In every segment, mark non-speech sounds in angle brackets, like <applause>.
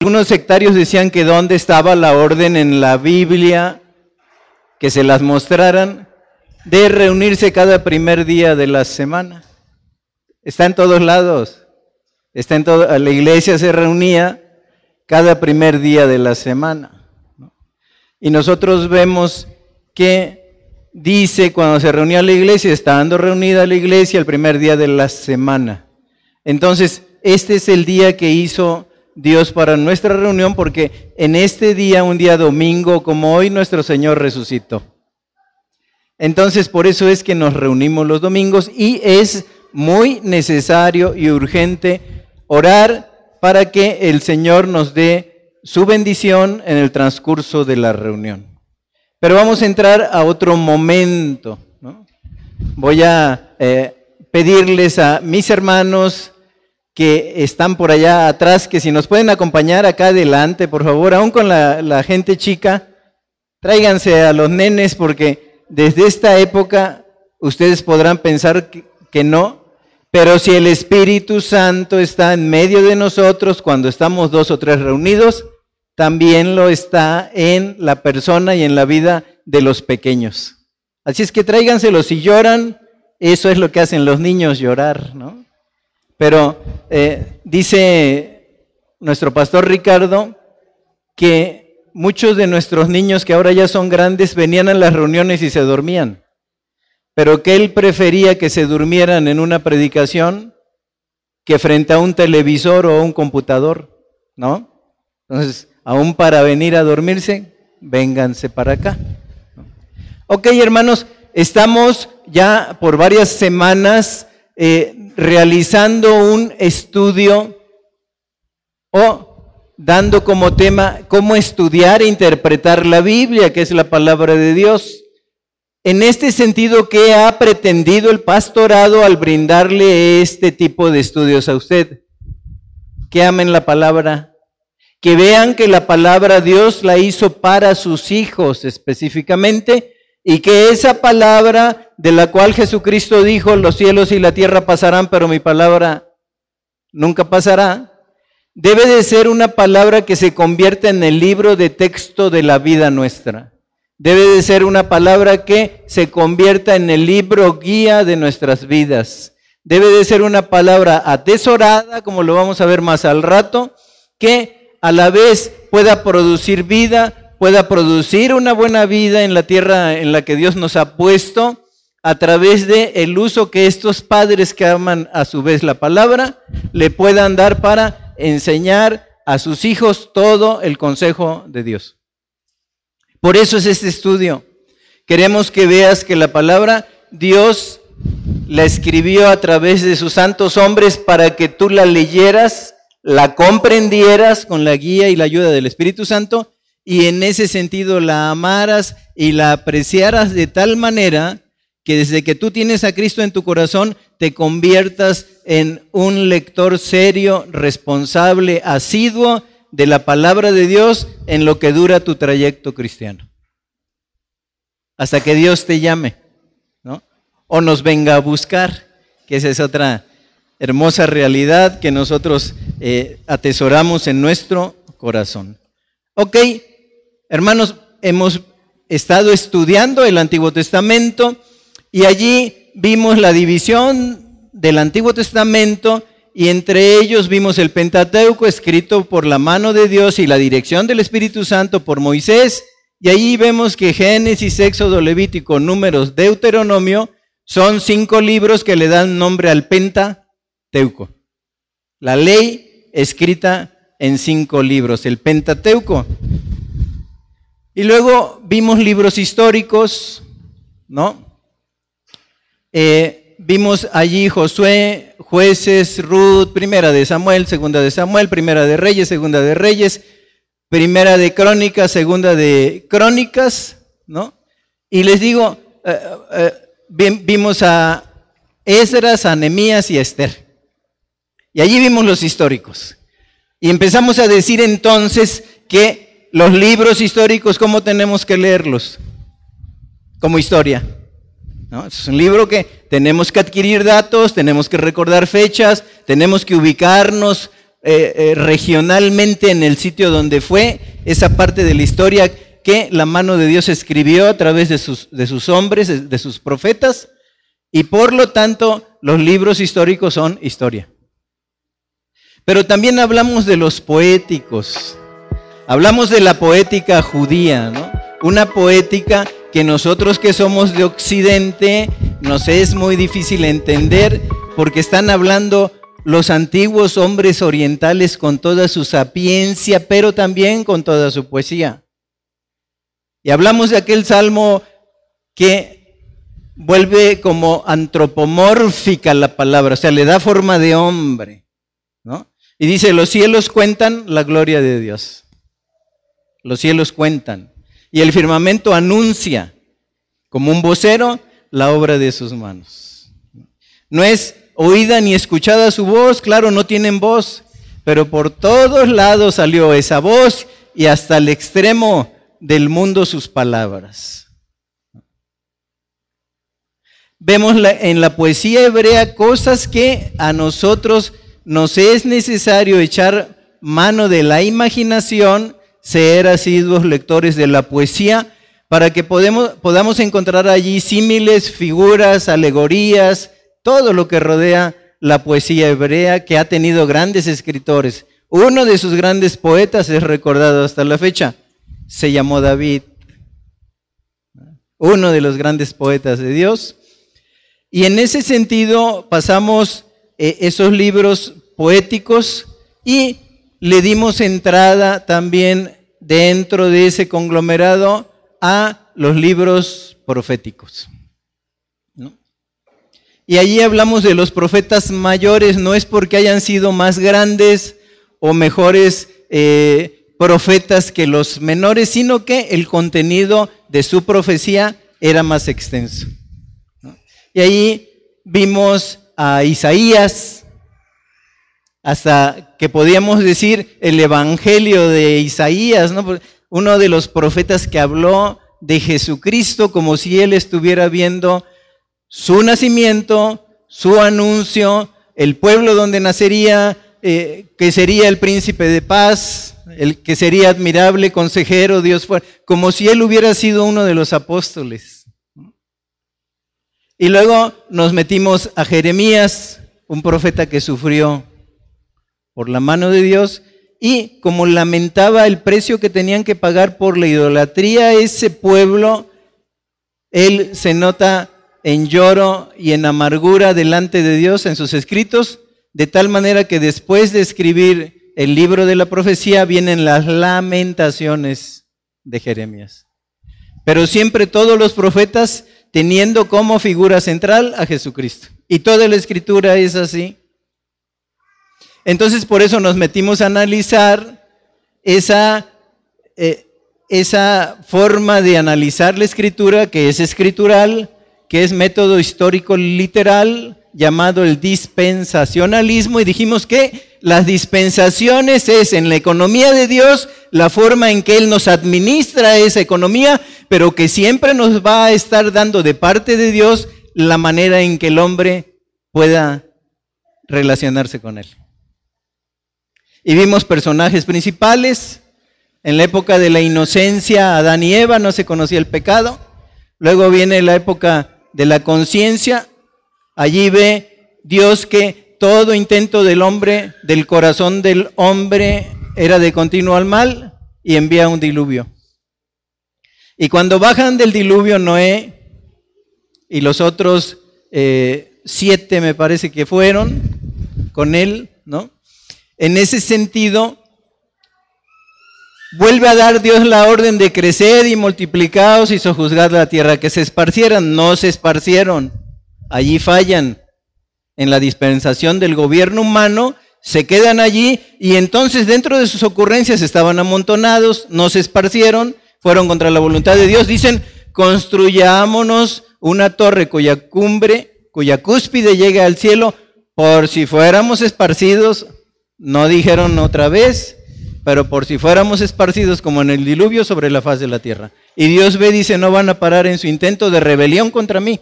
Algunos sectarios decían que dónde estaba la orden en la Biblia, que se las mostraran, de reunirse cada primer día de la semana. Está en todos lados. Está en todo, la iglesia se reunía cada primer día de la semana. Y nosotros vemos que dice cuando se reunía la iglesia, estando reunida la iglesia el primer día de la semana. Entonces, este es el día que hizo Dios para nuestra reunión porque en este día, un día domingo como hoy, nuestro Señor resucitó. Entonces, por eso es que nos reunimos los domingos y es muy necesario y urgente orar para que el Señor nos dé su bendición en el transcurso de la reunión. Pero vamos a entrar a otro momento. Voy a eh, pedirles a mis hermanos, que están por allá atrás, que si nos pueden acompañar acá adelante, por favor, aún con la, gente chica, tráiganse a los nenes porque desde esta época ustedes podrán pensar que, que no, pero si el Espíritu Santo está en medio de nosotros cuando estamos dos o tres reunidos, también lo está en la persona y en la vida de los pequeños. Así es que tráiganselos si lloran, eso es lo que hacen los niños llorar, ¿no? Pero eh, dice nuestro pastor Ricardo que muchos de nuestros niños que ahora ya son grandes venían a las reuniones y se dormían, pero que él prefería que se durmieran en una predicación que frente a un televisor o un computador, ¿no? Entonces, aún para venir a dormirse, vénganse para acá. Ok, hermanos, estamos ya por varias semanas eh, realizando un estudio o dando como tema cómo estudiar e interpretar la Biblia, que es la palabra de Dios. En este sentido, ¿qué ha pretendido el pastorado al brindarle este tipo de estudios a usted? Que amen la palabra, que vean que la palabra Dios la hizo para sus hijos específicamente y que esa palabra de la cual Jesucristo dijo, los cielos y la tierra pasarán, pero mi palabra nunca pasará, debe de ser una palabra que se convierta en el libro de texto de la vida nuestra. Debe de ser una palabra que se convierta en el libro guía de nuestras vidas. Debe de ser una palabra atesorada, como lo vamos a ver más al rato, que a la vez pueda producir vida, pueda producir una buena vida en la tierra en la que Dios nos ha puesto a través de el uso que estos padres que aman a su vez la palabra le puedan dar para enseñar a sus hijos todo el consejo de Dios. Por eso es este estudio. Queremos que veas que la palabra Dios la escribió a través de sus santos hombres para que tú la leyeras, la comprendieras con la guía y la ayuda del Espíritu Santo y en ese sentido la amaras y la apreciaras de tal manera que desde que tú tienes a Cristo en tu corazón te conviertas en un lector serio, responsable, asiduo de la palabra de Dios en lo que dura tu trayecto cristiano. Hasta que Dios te llame, ¿no? O nos venga a buscar, que esa es otra hermosa realidad que nosotros eh, atesoramos en nuestro corazón. Ok, Hermanos, hemos estado estudiando el Antiguo Testamento y allí vimos la división del Antiguo Testamento y entre ellos vimos el Pentateuco escrito por la mano de Dios y la dirección del Espíritu Santo por Moisés. Y allí vemos que Génesis, Éxodo, Levítico, Números, Deuteronomio son cinco libros que le dan nombre al Pentateuco. La ley escrita en cinco libros, el Pentateuco. Y luego vimos libros históricos, ¿no? Eh, vimos allí Josué, jueces, Ruth, primera de Samuel, segunda de Samuel, primera de Reyes, segunda de Reyes, primera de Crónicas, segunda de Crónicas, ¿no? Y les digo, eh, eh, vimos a Esdras, a Nemías y a Esther. Y allí vimos los históricos. Y empezamos a decir entonces que los libros históricos, ¿cómo tenemos que leerlos? Como historia. Es un libro que tenemos que adquirir datos, tenemos que recordar fechas, tenemos que ubicarnos eh, eh, regionalmente en el sitio donde fue, esa parte de la historia que la mano de Dios escribió a través de sus, hombres, de sus profetas, y por lo tanto los libros históricos son historia. Pero también hablamos de los poéticos, hablamos de la poética judía, ¿no? Una poética que nosotros que somos de Occidente nos es muy difícil entender porque están hablando los antiguos hombres orientales con toda su sapiencia, pero también con toda su poesía. Y hablamos de aquel salmo que vuelve como antropomórfica la palabra, o sea, le da forma de hombre, ¿no? Y dice, los cielos cuentan la gloria de Dios. Los cielos cuentan. Y el firmamento anuncia, como un vocero, la obra de sus manos. No es oída ni escuchada su voz, claro, no tienen voz, pero por todos lados salió esa voz y hasta el extremo del mundo sus palabras. Vemos en la poesía hebrea cosas que a nosotros nos es necesario echar mano de la imaginación, ser asiduos lectores de la poesía, para que podamos encontrar allí símiles, figuras, alegorías, todo lo que rodea la poesía hebrea, que ha tenido grandes escritores. Uno de sus grandes poetas es recordado hasta la fecha, se llamó David, uno de los grandes poetas de Dios. Y en ese sentido pasamos eh, esos libros poéticos y le dimos entrada también dentro de ese conglomerado a los libros proféticos. Y allí hablamos de los profetas mayores, no es porque hayan sido más grandes o mejores eh, profetas que los menores, sino que el contenido de su profecía era más extenso. Y ahí vimos a Isaías, hasta que podíamos decir el Evangelio de Isaías, uno de los profetas que habló de Jesucristo como si él estuviera viendo su nacimiento, su anuncio, el pueblo donde nacería, eh, que sería el príncipe de paz, el que sería admirable consejero, Dios fue, como si él hubiera sido uno de los apóstoles. Y luego nos metimos a Jeremías, un profeta que sufrió por la mano de Dios y como lamentaba el precio que tenían que pagar por la idolatría ese pueblo, él se nota en lloro y en amargura delante de Dios en sus escritos, de tal manera que después de escribir el libro de la profecía vienen las lamentaciones de Jeremías. Pero siempre todos los profetas teniendo como figura central a Jesucristo. Y toda la escritura es así. Entonces por eso nos metimos a analizar esa, eh, esa forma de analizar la escritura que es escritural, que es método histórico literal llamado el dispensacionalismo y dijimos que las dispensaciones es en la economía de Dios la forma en que Él nos administra esa economía, pero que siempre nos va a estar dando de parte de Dios la manera en que el hombre pueda relacionarse con Él. Y vimos personajes principales. En la época de la inocencia, Adán y Eva no se conocía el pecado. Luego viene la época de la conciencia, allí ve Dios que todo intento del hombre, del corazón del hombre, era de continuo al mal y envía un diluvio. Y cuando bajan del diluvio Noé y los otros eh, siete, me parece que fueron con él, ¿no? En ese sentido, Vuelve a dar Dios la orden de crecer y multiplicados y sojuzgar la tierra, que se esparcieran, no se esparcieron. Allí fallan. En la dispensación del gobierno humano, se quedan allí y entonces dentro de sus ocurrencias estaban amontonados, no se esparcieron, fueron contra la voluntad de Dios. Dicen, construyámonos una torre cuya cumbre, cuya cúspide llegue al cielo, por si fuéramos esparcidos, no dijeron otra vez, pero por si fuéramos esparcidos como en el diluvio sobre la faz de la tierra. Y Dios ve, dice, no van a parar en su intento de rebelión contra mí.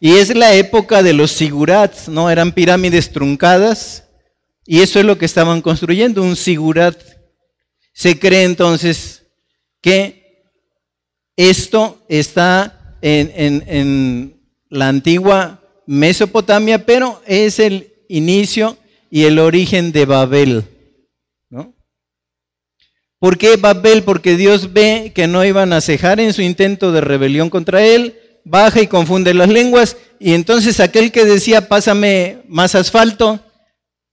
Y es la época de los sigurats, ¿no? Eran pirámides truncadas y eso es lo que estaban construyendo, un sigurat. Se cree entonces que esto está en, en la antigua Mesopotamia, pero es el inicio y el origen de Babel. ¿no? ¿Por qué Babel? Porque Dios ve que no iban a cejar en su intento de rebelión contra él, baja y confunde las lenguas, y entonces aquel que decía, pásame más asfalto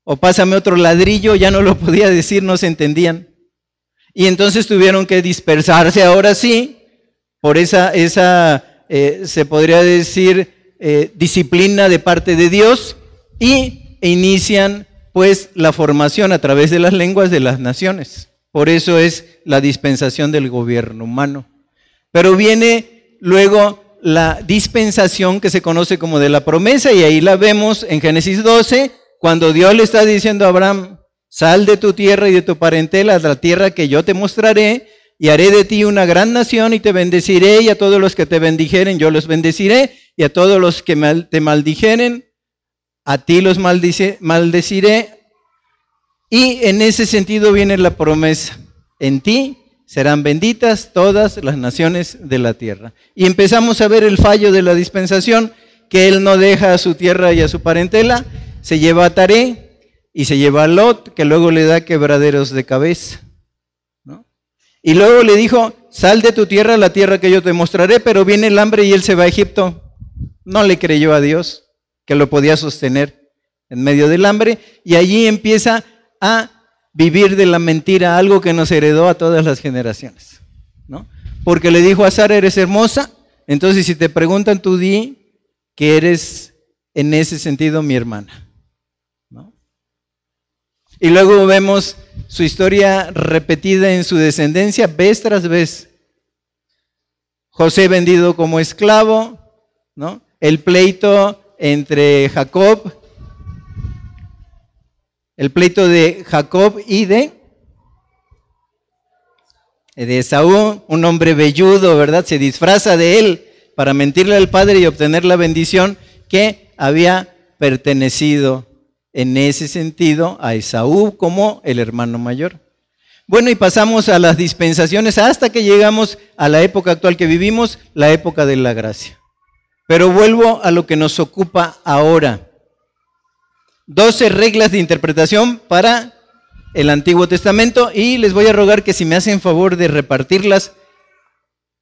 o pásame otro ladrillo, ya no lo podía decir, no se entendían. Y entonces tuvieron que dispersarse ahora sí, por esa, esa eh, se podría decir, eh, disciplina de parte de Dios, y inician pues la formación a través de las lenguas de las naciones. Por eso es la dispensación del gobierno humano. Pero viene luego la dispensación que se conoce como de la promesa y ahí la vemos en Génesis 12, cuando Dios le está diciendo a Abraham, sal de tu tierra y de tu parentela a la tierra que yo te mostraré y haré de ti una gran nación y te bendeciré y a todos los que te bendijeren yo los bendeciré y a todos los que te maldijeren a ti los maldeciré. Y en ese sentido viene la promesa, en ti serán benditas todas las naciones de la tierra. Y empezamos a ver el fallo de la dispensación, que él no deja a su tierra y a su parentela, se lleva a Taré y se lleva a Lot, que luego le da quebraderos de cabeza. Y luego le dijo, sal de tu tierra a la tierra que yo te mostraré, pero viene el hambre y él se va a Egipto. No le creyó a Dios que lo podía sostener en medio del hambre, y allí empieza a vivir de la mentira, algo que nos heredó a todas las generaciones. ¿no? Porque le dijo a Sara, eres hermosa, entonces si te preguntan, tú di que eres en ese sentido mi hermana. ¿no? Y luego vemos su historia repetida en su descendencia vez tras vez. José vendido como esclavo, ¿no? El pleito entre Jacob, el pleito de Jacob y de, de Esaú, un hombre velludo, ¿verdad? Se disfraza de él para mentirle al padre y obtener la bendición que había pertenecido en ese sentido a Esaú como el hermano mayor. Bueno, y pasamos a las dispensaciones hasta que llegamos a la época actual que vivimos, la época de la gracia. Pero vuelvo a lo que nos ocupa ahora. Doce reglas de interpretación para el Antiguo Testamento y les voy a rogar que si me hacen favor de repartirlas,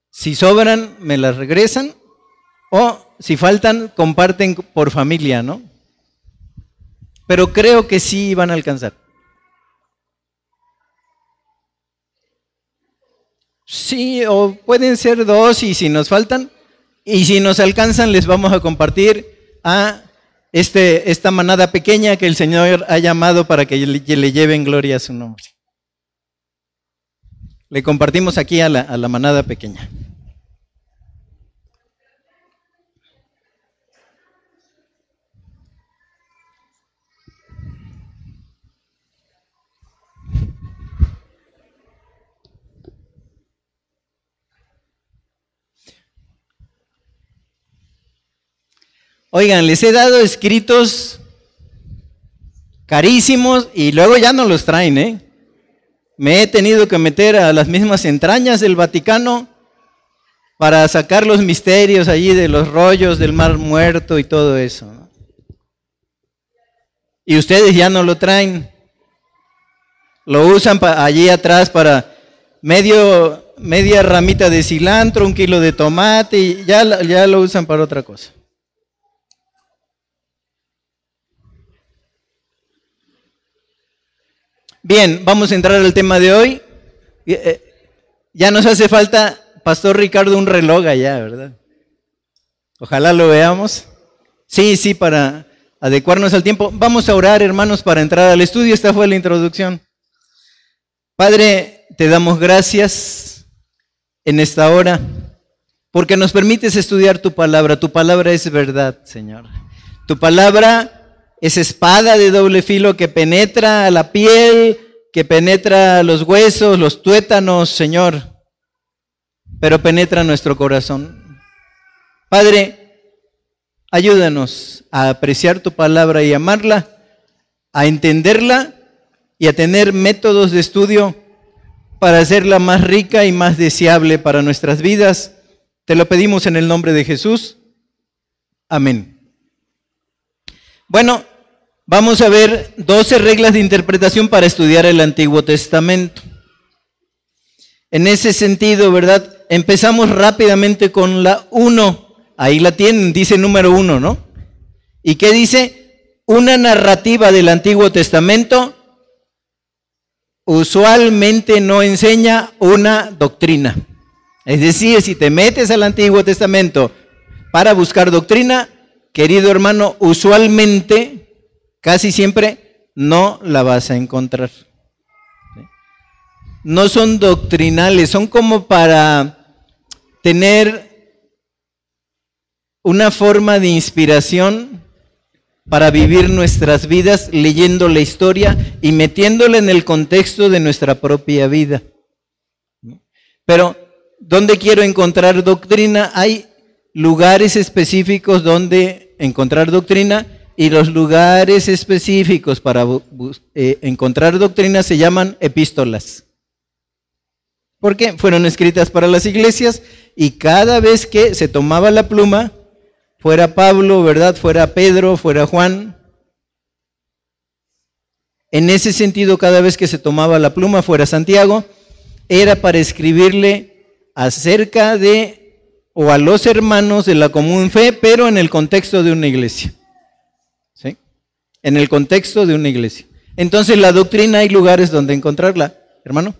si sobran, me las regresan o si faltan, comparten por familia, ¿no? Pero creo que sí van a alcanzar. Sí, o pueden ser dos y si nos faltan, y si nos alcanzan, les vamos a compartir a este, esta manada pequeña que el Señor ha llamado para que le, lleven gloria a su nombre. Le compartimos aquí a la, a la manada pequeña. Oigan, les he dado escritos carísimos y luego ya no los traen, ¿eh? Me he tenido que meter a las mismas entrañas del Vaticano para sacar los misterios allí de los rollos del mar muerto y todo eso. Y ustedes ya no lo traen. Lo usan allí atrás para medio, media ramita de cilantro, un kilo de tomate y ya, ya lo usan para otra cosa. Bien, vamos a entrar al tema de hoy. Eh, ya nos hace falta, Pastor Ricardo, un reloj allá, ¿verdad? Ojalá lo veamos. Sí, sí, para adecuarnos al tiempo. Vamos a orar, hermanos, para entrar al estudio. Esta fue la introducción. Padre, te damos gracias en esta hora porque nos permites estudiar tu palabra. Tu palabra es verdad, Señor. Tu palabra esa espada de doble filo que penetra a la piel, que penetra los huesos, los tuétanos, Señor, pero penetra nuestro corazón. Padre, Ayúdanos a apreciar tu palabra y amarla, a entenderla y a tener métodos de estudio para hacerla más rica y más deseable para nuestras vidas. Te lo pedimos en el nombre de Jesús. Amén. Bueno, vamos a ver 12 reglas de interpretación para estudiar el Antiguo Testamento. En ese sentido, ¿verdad? Empezamos rápidamente con la 1. Ahí la tienen, dice número 1, ¿no? ¿Y qué dice? Una narrativa del Antiguo Testamento usualmente no enseña una doctrina. Es decir, si te metes al Antiguo Testamento para buscar doctrina, querido hermano, usualmente, casi siempre, no la vas a encontrar. No son doctrinales, son como para tener una forma de inspiración para vivir nuestras vidas leyendo la historia y metiéndola en el contexto de nuestra propia vida. Pero, ¿dónde quiero encontrar doctrina? Hay lugares específicos donde encontrar doctrina y los lugares específicos para eh, encontrar doctrina se llaman epístolas. ¿Por qué? Fueron escritas para las iglesias y cada vez que se tomaba la pluma, fuera Pablo, ¿verdad? Fuera Pedro, fuera Juan. En ese sentido, cada vez que se tomaba la pluma, fuera Santiago, era para escribirle acerca de o a los hermanos de la común fe, pero en el contexto de una iglesia. ¿Sí? En el contexto de una iglesia. Entonces la doctrina hay lugares donde encontrarla, hermano.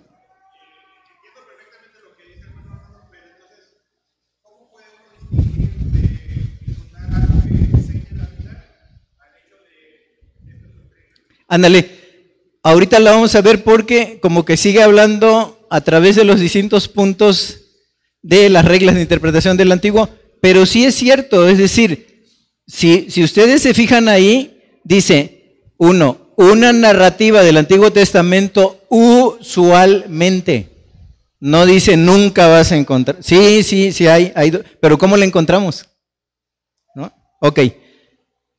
Ándale, ahorita la vamos a ver porque como que sigue hablando a través de los distintos puntos de las reglas de interpretación del antiguo, pero sí es cierto, es decir, si, si ustedes se fijan ahí, dice, uno, una narrativa del Antiguo Testamento usualmente. No dice nunca vas a encontrar. Sí, sí, sí hay, hay pero ¿cómo la encontramos? ¿No? Ok.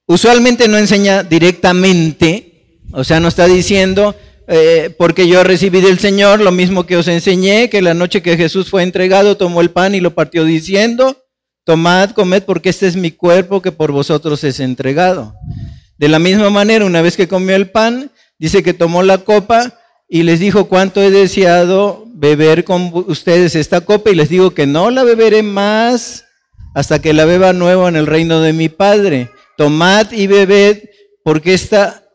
Usualmente no enseña directamente o sea, no está diciendo, eh, porque yo recibí del Señor lo mismo que os enseñé, que la noche que Jesús fue entregado tomó el pan y lo partió diciendo, tomad, comed, porque este es mi cuerpo que por vosotros es entregado. De la misma manera, una vez que comió el pan, dice que tomó la copa y les dijo, cuánto he deseado beber con ustedes esta copa y les digo que no la beberé más hasta que la beba nuevo en el reino de mi Padre. Tomad y bebed, porque esta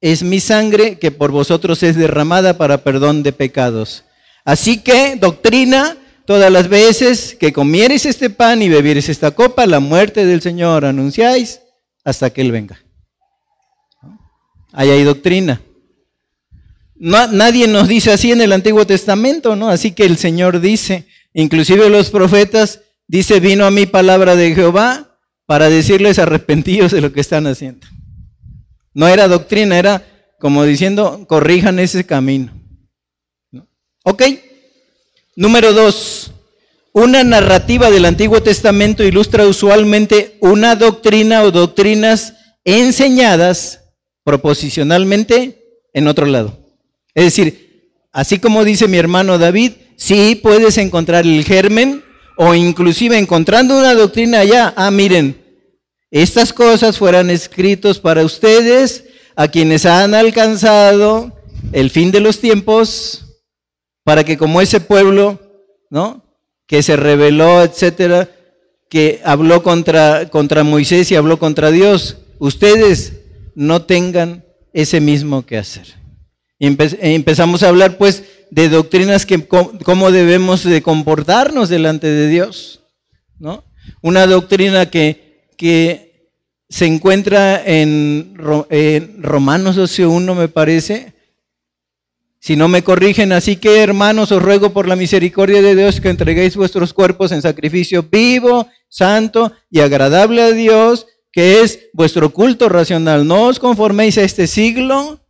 es mi sangre que por vosotros es derramada para perdón de pecados. Así que, doctrina, todas las veces que comieres este pan y bebieres esta copa, la muerte del Señor anunciáis hasta que Él venga. Ahí hay doctrina. nadie nos dice así en el Antiguo Testamento, ¿no? Así que el Señor dice, inclusive los profetas, dice, vino a mí palabra de Jehová para decirles arrepentidos de lo que están haciendo. No era doctrina, era como diciendo, corrijan ese camino. ¿Ok? Número dos, una narrativa del Antiguo Testamento ilustra usualmente una doctrina o doctrinas enseñadas proposicionalmente en otro lado. Es decir, así como dice mi hermano David, sí puedes encontrar el germen o inclusive encontrando una doctrina allá, ah, miren, estas cosas fueran escritos para ustedes, a quienes han alcanzado el fin de los tiempos, para que como ese pueblo, ¿no? Que se rebeló, etcétera, que habló contra, contra Moisés y habló contra Dios, ustedes no tengan ese mismo que hacer. Empezamos a hablar pues de doctrinas que cómo debemos de comportarnos delante de Dios, ¿no? Una doctrina que que se encuentra en, Romanos 12.1, me parece. Si no me corrigen, así que hermanos, os ruego por la misericordia de Dios que entreguéis vuestros cuerpos en sacrificio vivo, santo y agradable a Dios, que es vuestro culto racional. No os conforméis a este siglo,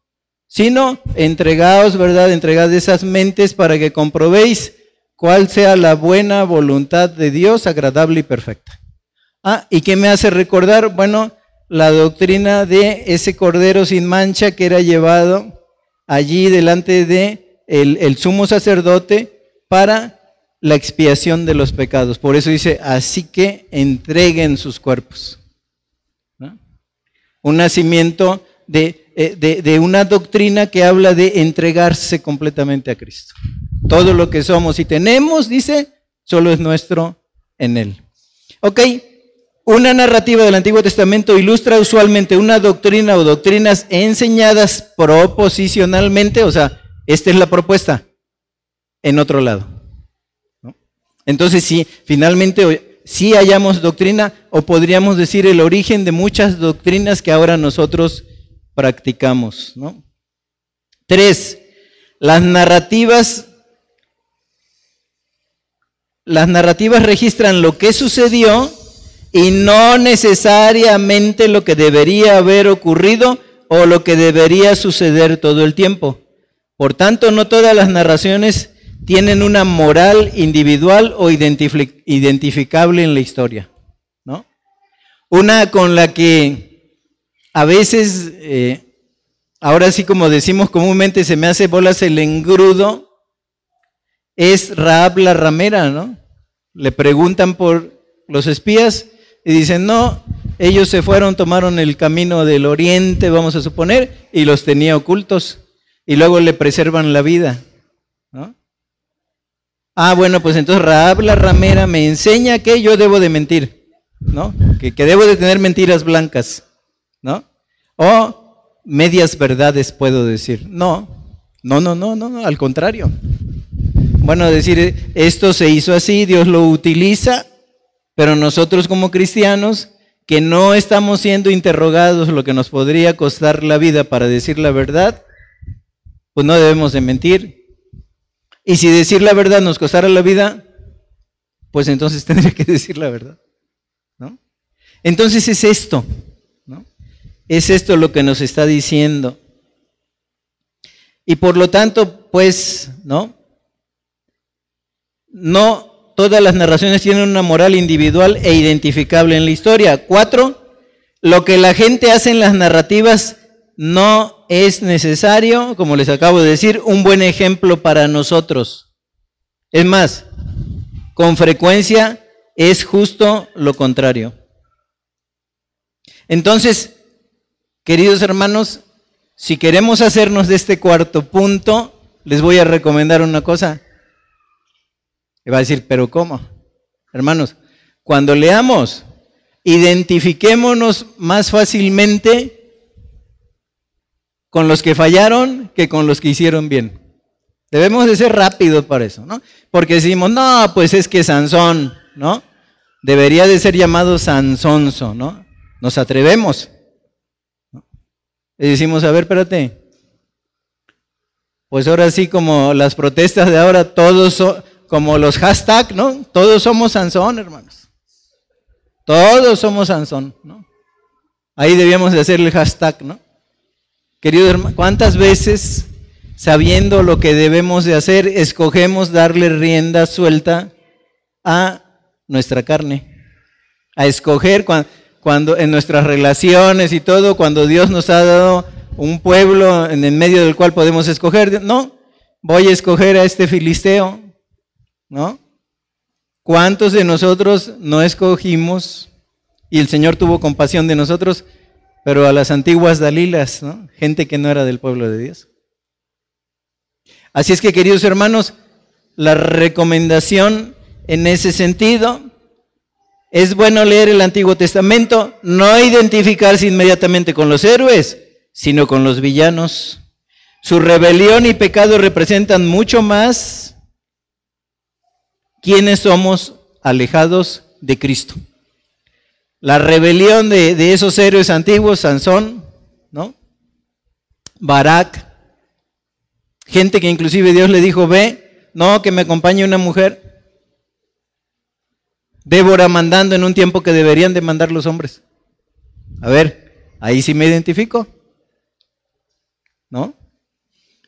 sino entregaos, ¿verdad? Entregad esas mentes para que comprobéis cuál sea la buena voluntad de Dios, agradable y perfecta. Ah, ¿y qué me hace recordar? Bueno, la doctrina de ese cordero sin mancha que era llevado allí delante de el, sumo sacerdote para la expiación de los pecados. Por eso dice, así que entreguen sus cuerpos. Un nacimiento eh, de, de, una doctrina que habla de entregarse completamente a Cristo. Todo lo que somos y tenemos, dice, solo es nuestro en Él. Ok, una narrativa del Antiguo Testamento ilustra usualmente una doctrina o doctrinas enseñadas proposicionalmente, o sea, esta es la propuesta, en otro lado. Entonces, si finalmente sí hallamos doctrina, o podríamos decir el origen de muchas doctrinas que ahora nosotros practicamos. Tres, las narrativas las narrativas registran lo que sucedió y no necesariamente lo que debería haber ocurrido o lo que debería suceder todo el tiempo. Por tanto, no todas las narraciones tienen una moral individual o identificable en la historia. ¿no? Una con la que a veces, eh, ahora sí como decimos comúnmente, se me hace bolas el engrudo, es Raab la ramera, ¿no? Le preguntan por los espías y dicen, no, ellos se fueron, tomaron el camino del oriente, vamos a suponer, y los tenía ocultos. Y luego le preservan la vida. Ah, bueno, pues entonces Raab la ramera me enseña que yo debo de mentir, ¿no? Que, que debo de tener mentiras blancas, ¿no? O medias verdades puedo decir. No, no, no, no, no, al contrario. Bueno, decir, esto se hizo así, Dios lo utiliza pero nosotros como cristianos, que no estamos siendo interrogados lo que nos podría costar la vida para decir la verdad, pues no debemos de mentir. Y si decir la verdad nos costara la vida, pues entonces <laughs> tendría que decir la verdad. ¿no? Entonces es esto, ¿no? Es esto lo que nos está diciendo. Y por lo tanto, pues, ¿no? No Todas las narraciones tienen una moral individual e identificable en la historia. Cuatro, lo que la gente hace en las narrativas no es necesario, como les acabo de decir, un buen ejemplo para nosotros. Es más, con frecuencia es justo lo contrario. Entonces, queridos hermanos, si queremos hacernos de este cuarto punto, les voy a recomendar una cosa. Y va a decir, pero ¿cómo? Hermanos, cuando leamos, identifiquémonos más fácilmente con los que fallaron que con los que hicieron bien. Debemos de ser rápidos para eso, ¿no? Porque decimos, no, pues es que Sansón, ¿no? Debería de ser llamado Sansonso, ¿no? Nos atrevemos. Y decimos, a ver, espérate. Pues ahora sí, como las protestas de ahora, todos son, como los hashtags, ¿no? Todos somos Sansón, hermanos. Todos somos Sansón, ¿no? Ahí debíamos de hacer el hashtag, ¿no? Querido hermano, ¿cuántas veces, sabiendo lo que debemos de hacer, escogemos darle rienda suelta a nuestra carne? A escoger cuando, cuando en nuestras relaciones y todo, cuando Dios nos ha dado un pueblo en el medio del cual podemos escoger, no, voy a escoger a este filisteo, ¿no? ¿Cuántos de nosotros no escogimos y el Señor tuvo compasión de nosotros, pero a las antiguas Dalilas, ¿no? Gente que no era del pueblo de Dios. Así es que, queridos hermanos, la recomendación en ese sentido es bueno leer el Antiguo Testamento, no identificarse inmediatamente con los héroes, sino con los villanos. Su rebelión y pecado representan mucho más ¿Quiénes somos alejados de Cristo. La rebelión de, esos héroes antiguos, Sansón, ¿no? Barak, gente que inclusive Dios le dijo, ve, no, que me acompañe una mujer. Débora mandando en un tiempo que deberían de mandar los hombres. A ver, ahí sí me identifico. ¿No?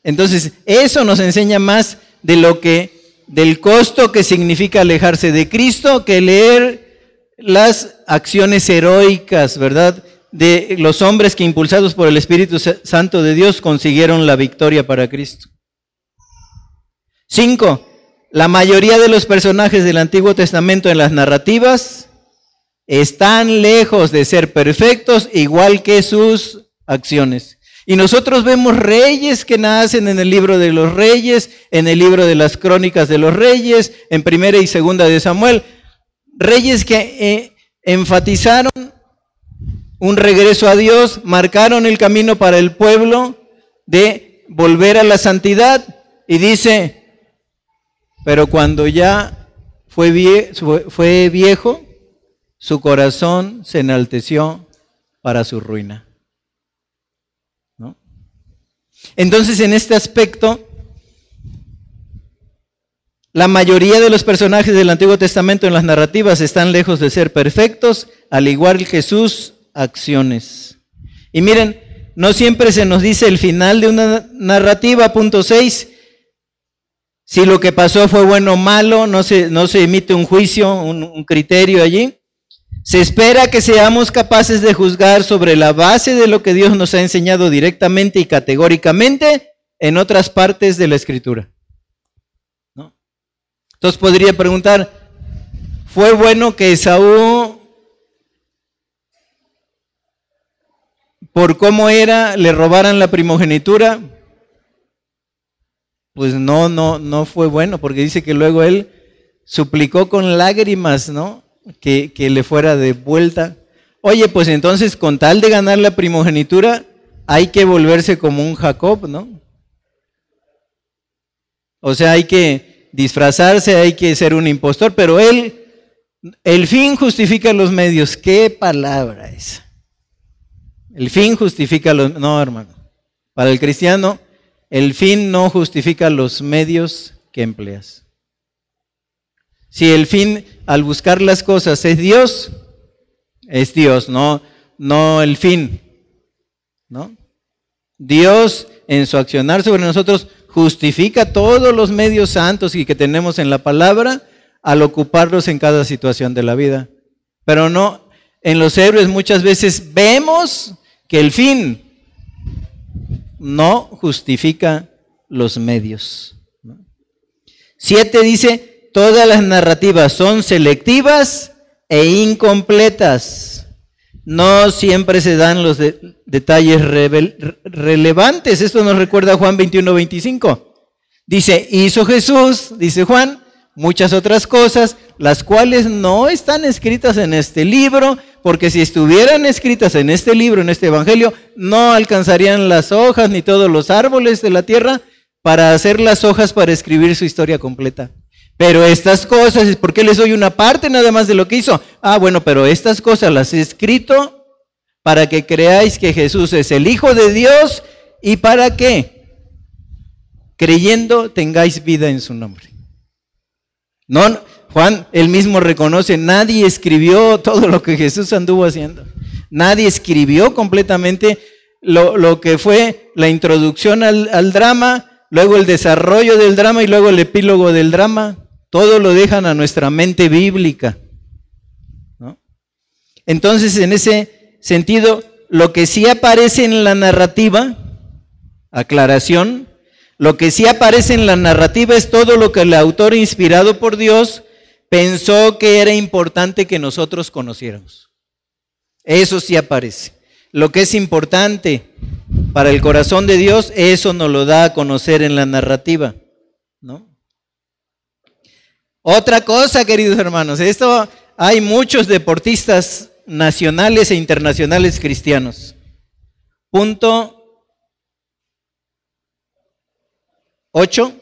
Entonces, eso nos enseña más de lo que del costo que significa alejarse de Cristo que leer las acciones heroicas, ¿verdad? De los hombres que impulsados por el Espíritu Santo de Dios consiguieron la victoria para Cristo. Cinco, la mayoría de los personajes del Antiguo Testamento en las narrativas están lejos de ser perfectos, igual que sus acciones. Y nosotros vemos reyes que nacen en el libro de los reyes, en el libro de las crónicas de los reyes, en primera y segunda de Samuel. Reyes que eh, enfatizaron un regreso a Dios, marcaron el camino para el pueblo de volver a la santidad. Y dice, pero cuando ya fue, fue viejo, su corazón se enalteció para su ruina. Entonces, en este aspecto, la mayoría de los personajes del Antiguo Testamento en las narrativas están lejos de ser perfectos, al igual que sus acciones. Y miren, no siempre se nos dice el final de una narrativa, punto 6, si lo que pasó fue bueno o malo, no se, no se emite un juicio, un criterio allí. Se espera que seamos capaces de juzgar sobre la base de lo que Dios nos ha enseñado directamente y categóricamente en otras partes de la Escritura. Entonces podría preguntar, ¿fue bueno que Esaú, por cómo era, le robaran la primogenitura? Pues no, no, no fue bueno, porque dice que luego él suplicó con lágrimas, ¿no? Que, le fuera de vuelta. Oye, pues entonces con tal de ganar la primogenitura, hay que volverse como un Jacob, ¿no? O sea, hay que disfrazarse, hay que ser un impostor, pero él, el fin justifica los medios. ¿Qué palabra es? El fin justifica los... No, hermano. Para el cristiano, el fin no justifica los medios que empleas. Si el fin al buscar las cosas es Dios, es Dios, no, no el fin. ¿no? Dios en su accionar sobre nosotros justifica todos los medios santos y que tenemos en la palabra al ocuparlos en cada situación de la vida. Pero no, en los héroes muchas veces vemos que el fin no justifica los medios. Siete dice, todas las narrativas son selectivas e incompletas. No siempre se dan los detalles relevantes. Esto nos recuerda a Juan 21, 25. Dice, hizo Jesús, dice Juan, muchas otras cosas, las cuales no están escritas en este libro, porque si estuvieran escritas en este libro, en este Evangelio, no alcanzarían las hojas ni todos los árboles de la tierra para hacer las hojas para escribir su historia completa. Pero estas cosas, ¿por qué les doy una parte nada más de lo que hizo? Ah, bueno, pero estas cosas las he escrito para que creáis que Jesús es el Hijo de Dios y para que, creyendo, tengáis vida en su nombre. No, Juan, él mismo reconoce, nadie escribió todo lo que Jesús anduvo haciendo. Nadie escribió completamente lo, que fue la introducción al drama, luego el desarrollo del drama y luego el epílogo del drama. Todo lo dejan a nuestra mente bíblica. Entonces, en ese sentido, lo que sí aparece en la narrativa, aclaración, lo que sí aparece en la narrativa es todo lo que el autor, inspirado por Dios, pensó que era importante que nosotros conociéramos. Eso sí aparece. Lo que es importante para el corazón de Dios, eso nos lo da a conocer en la narrativa. ¿no? Otra cosa, queridos hermanos, esto hay muchos deportistas nacionales e internacionales cristianos. Punto 8.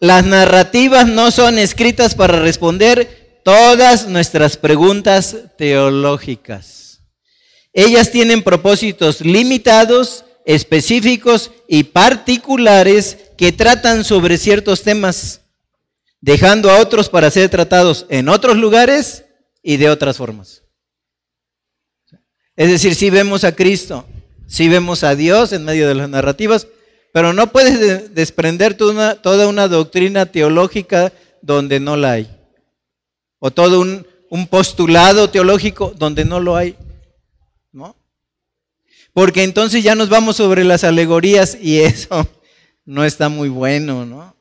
Las narrativas no son escritas para responder todas nuestras preguntas teológicas. Ellas tienen propósitos limitados, específicos y particulares que tratan sobre ciertos temas, dejando a otros para ser tratados en otros lugares y de otras formas. Es decir, si vemos a Cristo, si vemos a Dios en medio de las narrativas, pero no puedes desprender toda una, doctrina teológica donde no la hay. O todo un, un postulado teológico donde no lo hay. ¿No? Porque entonces ya nos vamos sobre las alegorías y eso no está muy bueno, ¿no?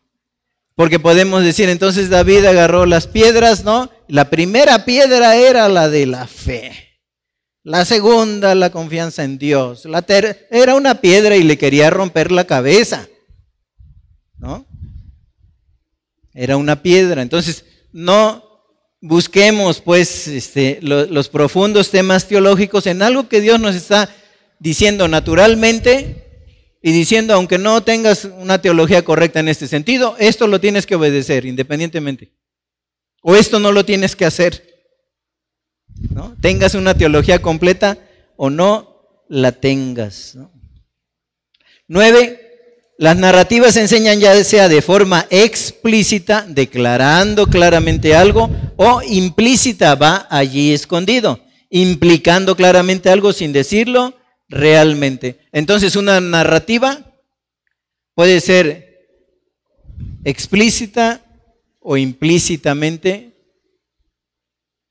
Porque podemos decir, entonces David agarró las piedras, ¿no? La primera piedra era la de la fe. La segunda, la confianza en Dios. La era una piedra y le quería romper la cabeza. ¿No? Era una piedra. Entonces, no busquemos, pues, este, los profundos temas teológicos en algo que Dios nos está diciendo naturalmente y diciendo, aunque no tengas una teología correcta en este sentido, esto lo tienes que obedecer independientemente. O esto no lo tienes que hacer. ¿no? Tengas una teología completa o no la tengas. Nueve, las narrativas enseñan ya sea de forma explícita, declarando claramente algo, o implícita, va allí escondido, implicando claramente algo sin decirlo, realmente. Entonces una narrativa puede ser explícita o implícitamente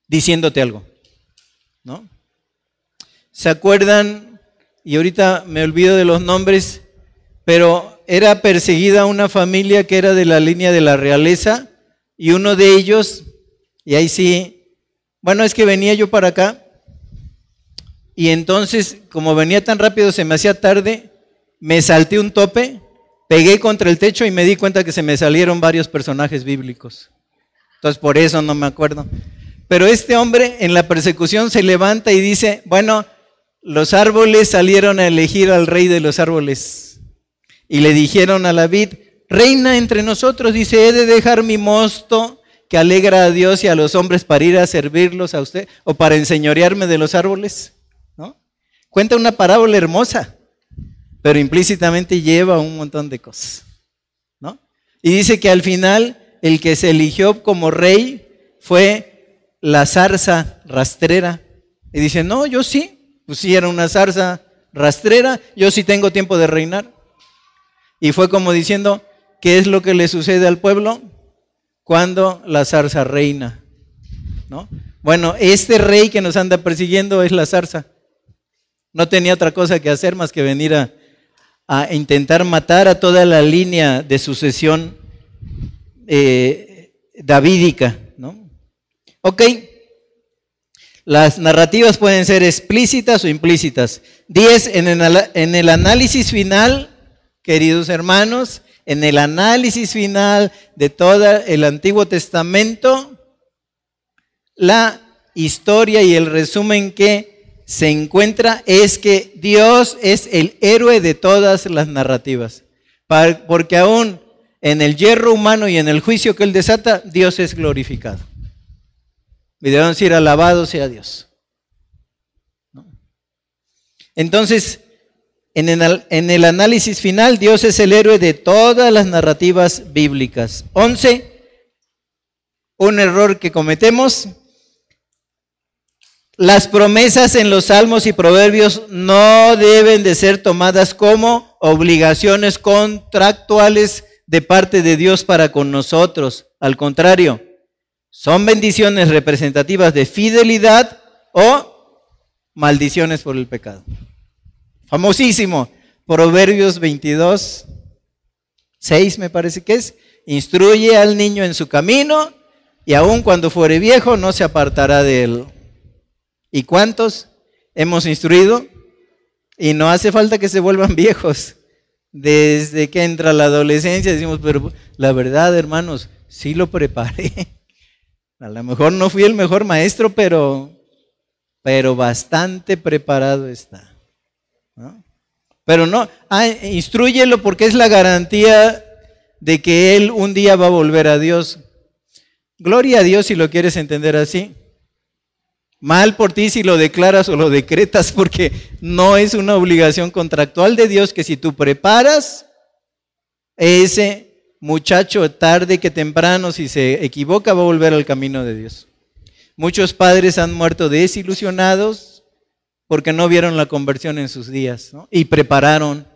diciéndote algo. ¿No? ¿Se acuerdan? Y ahorita me olvido de los nombres, pero era perseguida una familia que era de la línea de la realeza y uno de ellos, y ahí sí, bueno, es que venía yo para acá y entonces, como venía tan rápido, se me hacía tarde, me salté un tope, pegué contra el techo y me di cuenta que se me salieron varios personajes bíblicos. Entonces, por eso no me acuerdo. Pero este hombre en la persecución se levanta y dice, bueno, los árboles salieron a elegir al rey de los árboles. Y le dijeron a la vid, reina entre nosotros, dice, he de dejar mi mosto que alegra a Dios y a los hombres para ir a servirlos a usted o para enseñorearme de los árboles. Cuenta una parábola hermosa, pero implícitamente lleva un montón de cosas. ¿no? Y dice que al final el que se eligió como rey fue la zarza rastrera. Y dice, no, yo sí, pues sí era una zarza rastrera, yo sí tengo tiempo de reinar. Y fue como diciendo, ¿qué es lo que le sucede al pueblo cuando la zarza reina? ¿No? Bueno, este rey que nos anda persiguiendo es la zarza. No tenía otra cosa que hacer más que venir a, intentar matar a toda la línea de sucesión eh, davídica. ¿no? Ok, las narrativas pueden ser explícitas o implícitas. Diez, en el, en el análisis final, queridos hermanos, en el análisis final de todo el Antiguo Testamento, la historia y el resumen que se encuentra es que Dios es el héroe de todas las narrativas. Porque aún en el hierro humano y en el juicio que Él desata, Dios es glorificado. Y debemos decir, alabado sea Dios. Entonces, en el, en el, análisis final, Dios es el héroe de todas las narrativas bíblicas. Once, un error que cometemos las promesas en los salmos y proverbios no deben de ser tomadas como obligaciones contractuales de parte de Dios para con nosotros. Al contrario, son bendiciones representativas de fidelidad o maldiciones por el pecado. Famosísimo. Proverbios 22, 6 me parece que es. Instruye al niño en su camino y aun cuando fuere viejo no se apartará de él. ¿Y cuántos hemos instruido? Y no hace falta que se vuelvan <laughs> viejos. Desde que entra la adolescencia decimos, pero la verdad, hermanos, sí lo preparé. <laughs> A lo mejor no fui el mejor maestro, pero, pero bastante preparado está. Pero no, ah, instruyelo porque es la garantía de que él un día va a volver a Dios. Gloria a Dios si lo quieres entender así. Mal por ti si lo declaras o lo decretas, porque no es una obligación contractual de Dios que si tú preparas, ese muchacho tarde que temprano, si se equivoca, va a volver al camino de Dios. Muchos padres han muerto desilusionados porque no vieron la conversión en sus días, y prepararon,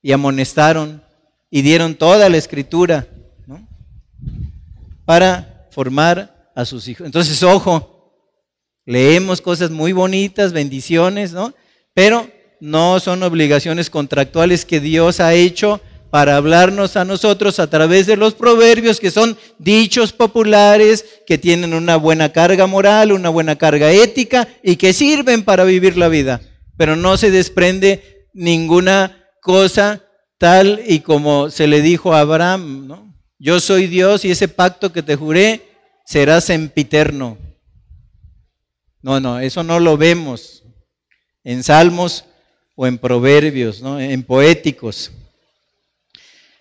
y amonestaron, y dieron toda la escritura para formar a sus hijos. Entonces, ojo, Leemos cosas muy bonitas, bendiciones, ¿no? Pero no son obligaciones contractuales que Dios ha hecho para hablarnos a nosotros a través de los proverbios, que son dichos populares, que tienen una buena carga moral, una buena carga ética y que sirven para vivir la vida. Pero no se desprende ninguna cosa tal y como se le dijo a Abraham, ¿no? Yo soy Dios y ese pacto que te juré será sempiterno. No, no, eso no lo vemos en salmos o en proverbios, ¿no? en poéticos.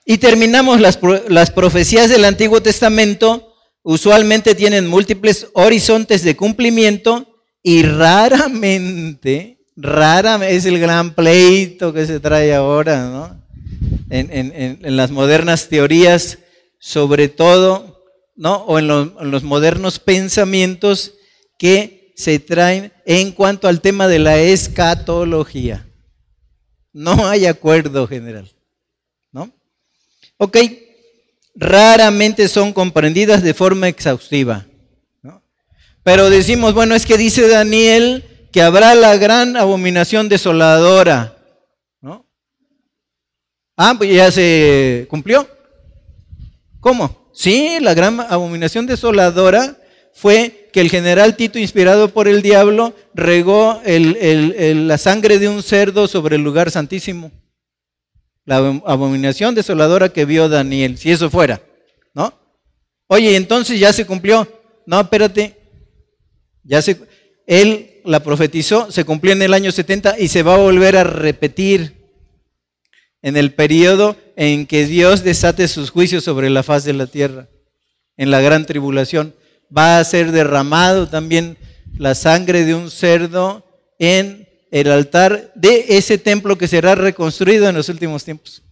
Y terminamos las, las profecías del Antiguo Testamento, usualmente tienen múltiples horizontes de cumplimiento y raramente, raramente, es el gran pleito que se trae ahora, ¿no? En, las modernas teorías, sobre todo, ¿no? O en, en los modernos pensamientos que se traen en cuanto al tema de la escatología. No hay acuerdo general. Ok, raramente son comprendidas de forma exhaustiva. Pero decimos, bueno, es que dice Daniel que habrá la gran abominación desoladora. ¿no? Ah, pues ya se cumplió. ¿Cómo? Sí, la gran abominación desoladora fue que el general Tito, inspirado por el diablo, regó la sangre de un cerdo sobre el lugar santísimo la abominación desoladora que vio Daniel, si eso fuera, ¿no? Oye, entonces ya se cumplió. No, espérate. Ya se él la profetizó, se cumplió en el año 70 y se va a volver a repetir en el periodo en que Dios desate sus juicios sobre la faz de la tierra, en la gran tribulación. Va a ser derramado también la sangre de un cerdo en el altar de ese templo que será reconstruido en los últimos tiempos.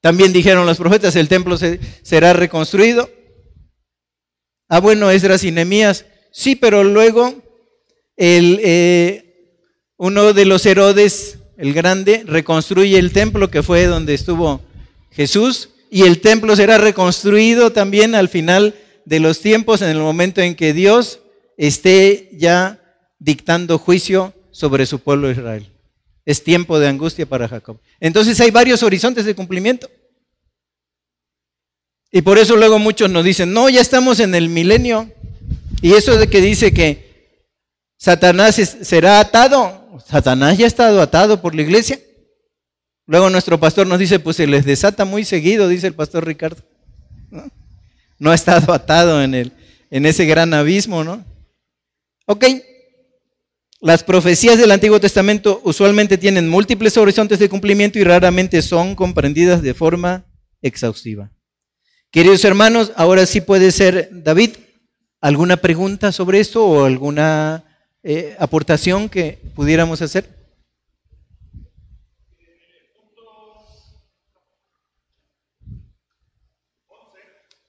También dijeron los profetas, el templo será reconstruido. Ah, bueno, Esdras y sí, pero luego el, eh, uno de los Herodes, el grande, reconstruye el templo que fue donde estuvo Jesús y el templo será reconstruido también al final de los tiempos, en el momento en que Dios esté ya dictando juicio sobre su pueblo Israel. Es tiempo de angustia para Jacob. Entonces hay varios horizontes de cumplimiento. Y por eso luego muchos nos dicen, no, ya estamos en el milenio. Y eso de que dice que Satanás será atado, Satanás ya ha estado atado por la iglesia. Luego nuestro pastor nos dice, pues se les desata muy seguido, dice el pastor Ricardo. No, no ha estado <laughs> atado en, el, en ese gran abismo, ¿no? Ok, las profecías del Antiguo Testamento usualmente tienen múltiples horizontes de cumplimiento y raramente son comprendidas de forma exhaustiva. Queridos hermanos, ahora sí puede ser David. ¿Alguna pregunta sobre esto o alguna eh, aportación que pudiéramos hacer?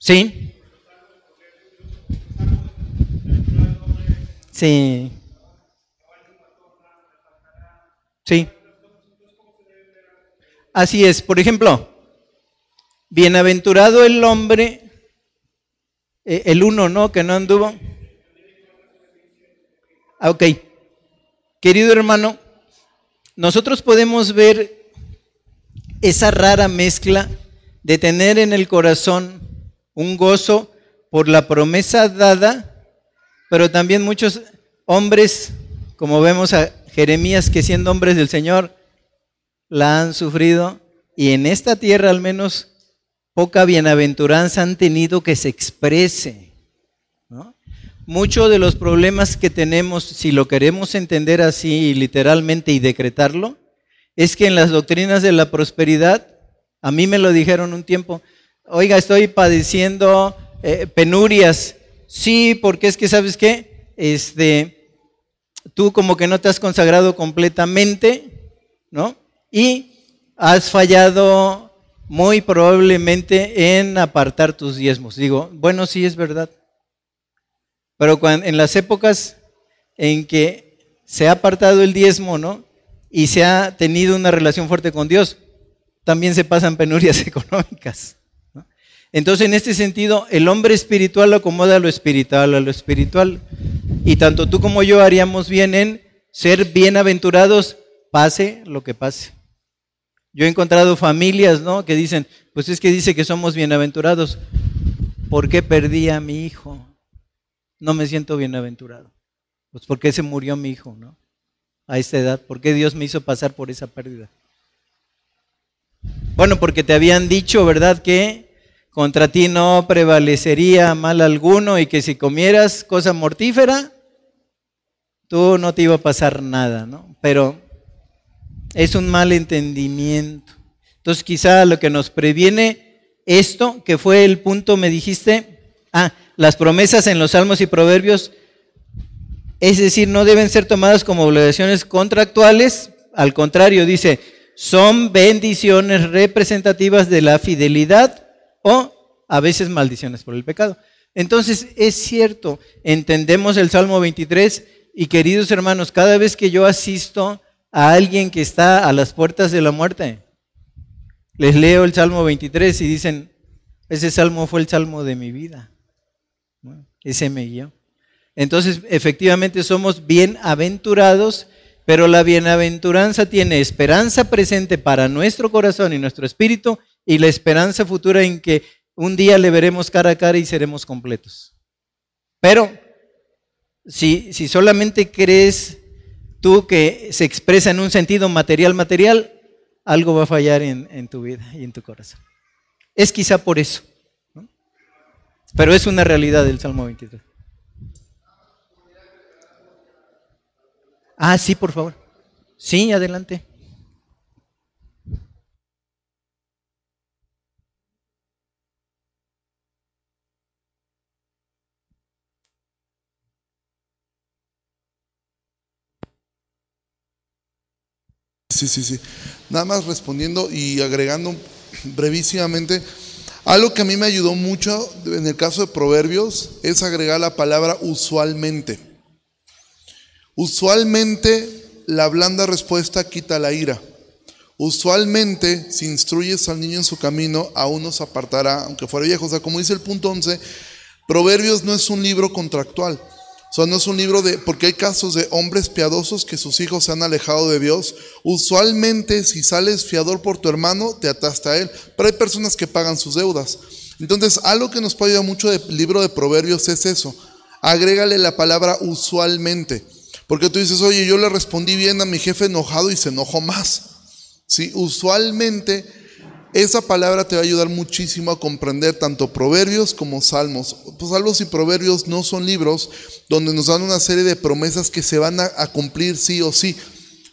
Sí. Sí. Sí. Así es. Por ejemplo, bienaventurado el hombre, eh, el uno, ¿no? Que no anduvo. Ah, ok. Querido hermano, nosotros podemos ver esa rara mezcla de tener en el corazón un gozo por la promesa dada, pero también muchos hombres, como vemos a Jeremías que siendo hombres del Señor la han sufrido y en esta tierra al menos poca bienaventuranza han tenido que se exprese. Muchos de los problemas que tenemos, si lo queremos entender así literalmente y decretarlo, es que en las doctrinas de la prosperidad, a mí me lo dijeron un tiempo, oiga, estoy padeciendo eh, penurias. Sí, porque es que, ¿sabes qué? Este, tú como que no te has consagrado completamente, ¿no? Y has fallado muy probablemente en apartar tus diezmos. Digo, bueno, sí es verdad. Pero cuando, en las épocas en que se ha apartado el diezmo, ¿no? Y se ha tenido una relación fuerte con Dios, también se pasan penurias <laughs> económicas. Entonces, en este sentido, el hombre espiritual acomoda a lo espiritual, a lo espiritual Y tanto tú como yo haríamos bien en ser bienaventurados, pase lo que pase. Yo he encontrado familias, ¿no? Que dicen, pues es que dice que somos bienaventurados. ¿Por qué perdí a mi hijo? No me siento bienaventurado. Pues porque se murió mi hijo, ¿no? A esta edad. ¿Por qué Dios me hizo pasar por esa pérdida? Bueno, porque te habían dicho, ¿verdad? Que contra ti no prevalecería mal alguno y que si comieras cosa mortífera, tú no te iba a pasar nada, ¿no? Pero es un mal entendimiento. Entonces quizá lo que nos previene esto, que fue el punto, me dijiste, ah, las promesas en los salmos y proverbios, es decir, no deben ser tomadas como obligaciones contractuales, al contrario, dice, son bendiciones representativas de la fidelidad o a veces maldiciones por el pecado. Entonces, es cierto, entendemos el Salmo 23 y queridos hermanos, cada vez que yo asisto a alguien que está a las puertas de la muerte, les leo el Salmo 23 y dicen, ese salmo fue el salmo de mi vida. Ese me guió. Entonces, efectivamente somos bienaventurados pero la bienaventuranza tiene esperanza presente para nuestro corazón y nuestro espíritu y la esperanza futura en que un día le veremos cara a cara y seremos completos. Pero si, si solamente crees tú que se expresa en un sentido material, material, algo va a fallar en, tu vida y en tu corazón. Es quizá por eso. Pero es una realidad del Salmo 23. Ah, sí, por favor. Sí, adelante. Sí, sí, sí. Nada más respondiendo y agregando brevísimamente, algo que a mí me ayudó mucho en el caso de Proverbios es agregar la palabra usualmente. Usualmente la blanda respuesta quita la ira. Usualmente, si instruyes al niño en su camino, aún nos apartará, aunque fuera viejo. O sea, como dice el punto 11, Proverbios no es un libro contractual. O sea, no es un libro de, porque hay casos de hombres piadosos que sus hijos se han alejado de Dios. Usualmente, si sales fiador por tu hermano, te ataste a él. Pero hay personas que pagan sus deudas. Entonces, algo que nos puede ayudar mucho del libro de Proverbios es eso. Agrégale la palabra usualmente. Porque tú dices, oye, yo le respondí bien a mi jefe enojado y se enojó más. ¿Sí? Usualmente esa palabra te va a ayudar muchísimo a comprender tanto proverbios como salmos. Pues salmos y proverbios no son libros donde nos dan una serie de promesas que se van a, cumplir sí o sí,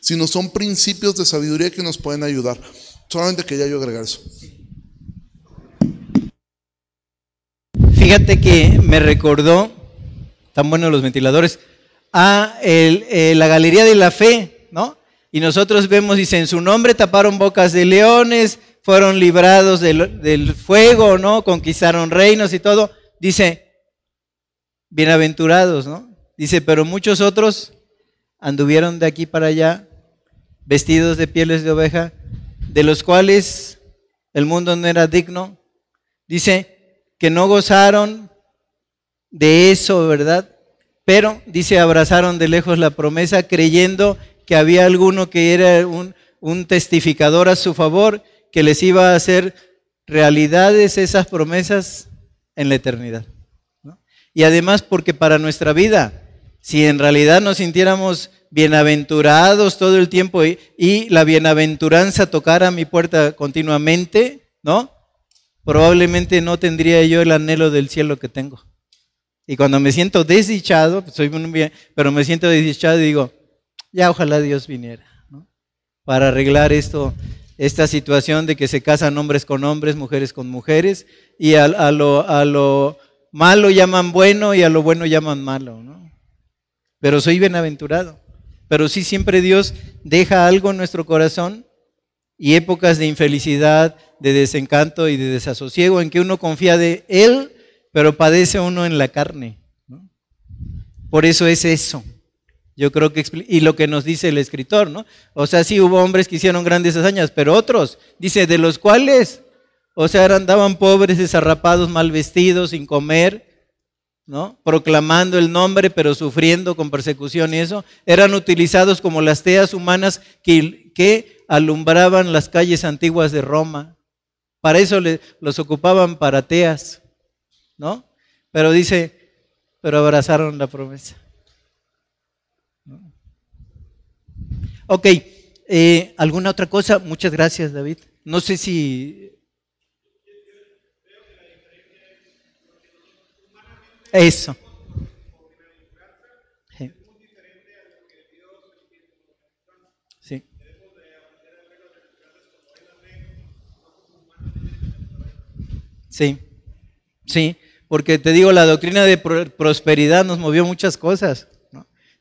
sino son principios de sabiduría que nos pueden ayudar. Solamente quería yo agregar eso. Fíjate que me recordó, tan buenos los ventiladores, a eh, la Galería de la Fe, ¿no? Y nosotros vemos, dice, en su nombre taparon bocas de leones, fueron librados del, fuego, ¿no? Conquistaron reinos y todo. Dice, bienaventurados, ¿no? Dice, pero muchos otros anduvieron de aquí para allá, vestidos de pieles de oveja, de los cuales el mundo no era digno. Dice que no gozaron de eso, ¿verdad? Pero, dice, abrazaron de lejos la promesa creyendo que había alguno que era un, testificador a su favor, que les iba a hacer realidades esas promesas en la eternidad. Y además porque para nuestra vida, si en realidad nos sintiéramos bienaventurados todo el tiempo y, la bienaventuranza tocara mi puerta continuamente, ¿no? Probablemente no tendría yo el anhelo del cielo que tengo. Y cuando me siento desdichado, pues soy muy bien, pero me siento desdichado y digo, ya ojalá Dios viniera, Para arreglar esto, esta situación de que se casan hombres con hombres, mujeres con mujeres, y a, lo, a lo malo llaman bueno y a lo bueno llaman malo, ¿no? Pero soy bienaventurado. Pero sí siempre Dios deja algo en nuestro corazón y épocas de infelicidad, de desencanto y de desasosiego en que uno confía de Él pero padece uno en la carne. Por eso es eso. Yo creo que, y lo que nos dice el escritor, ¿no? O sea, sí hubo hombres que hicieron grandes hazañas, pero otros, dice, de los cuales, o sea, andaban pobres, desarrapados, mal vestidos, sin comer, ¿no? Proclamando el nombre, pero sufriendo con persecución y eso, eran utilizados como las teas humanas que, que alumbraban las calles antiguas de Roma. Para eso los ocupaban para teas, ¿no? Pero dice, pero abrazaron la promesa. Ok, eh, ¿alguna otra cosa? Muchas gracias, David. No sé si... Eso. Sí. Sí, sí, porque te digo, la doctrina de prosperidad nos movió muchas cosas.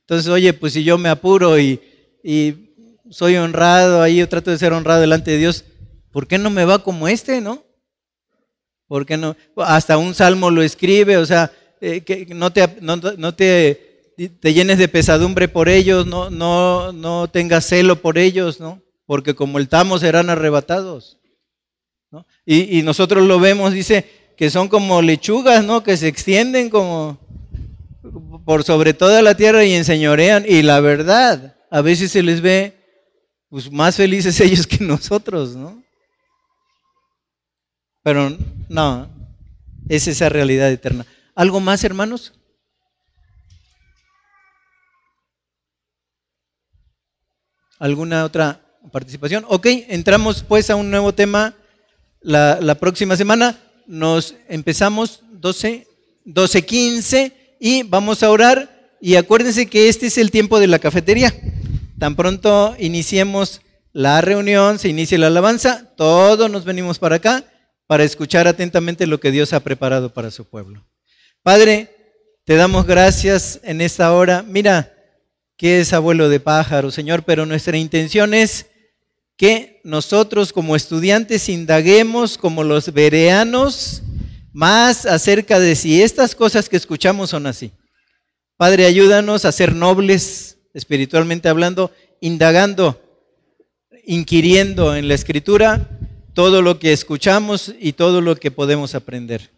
Entonces, oye, pues si yo me apuro y, y soy honrado, ahí yo trato de ser honrado delante de Dios, ¿por qué no me va como este, no? ¿Por qué no? Hasta un salmo lo escribe, o sea, eh, que no te, no, te, te, llenes de pesadumbre por ellos, no, no, no tengas celo por ellos, ¿no? Porque como el tamo serán arrebatados. ¿no? Y, y nosotros lo vemos, dice, que son como lechugas, ¿no? Que se extienden como por sobre toda la tierra y enseñorean. Y la verdad, a veces se les ve pues, más felices <laughs> ellos que nosotros, ¿no? Pero no, es esa realidad eterna. ¿Algo más, hermanos? ¿Alguna otra participación? Ok, entramos pues a un nuevo tema la, la próxima semana. Nos empezamos 12, 12, 15 y vamos a orar. Y acuérdense que este es el tiempo de la cafetería. Tan pronto iniciemos la reunión, se inicia la alabanza, todos nos venimos para acá para escuchar atentamente lo que Dios ha preparado para su pueblo. Padre, te damos gracias en esta hora. Mira, que es abuelo de pájaro, Señor, pero nuestra intención es que nosotros como estudiantes indaguemos como los vereanos más acerca de si estas cosas que escuchamos son así. Padre, ayúdanos a ser nobles, espiritualmente hablando, indagando, inquiriendo en la escritura todo lo que escuchamos y todo lo que podemos aprender.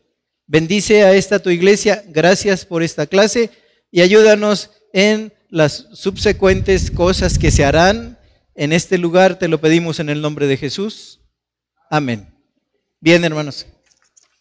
Bendice a esta tu iglesia, gracias por esta clase y ayúdanos en las subsecuentes cosas que se harán en este lugar, te lo pedimos en el nombre de Jesús. Amén. Bien, hermanos.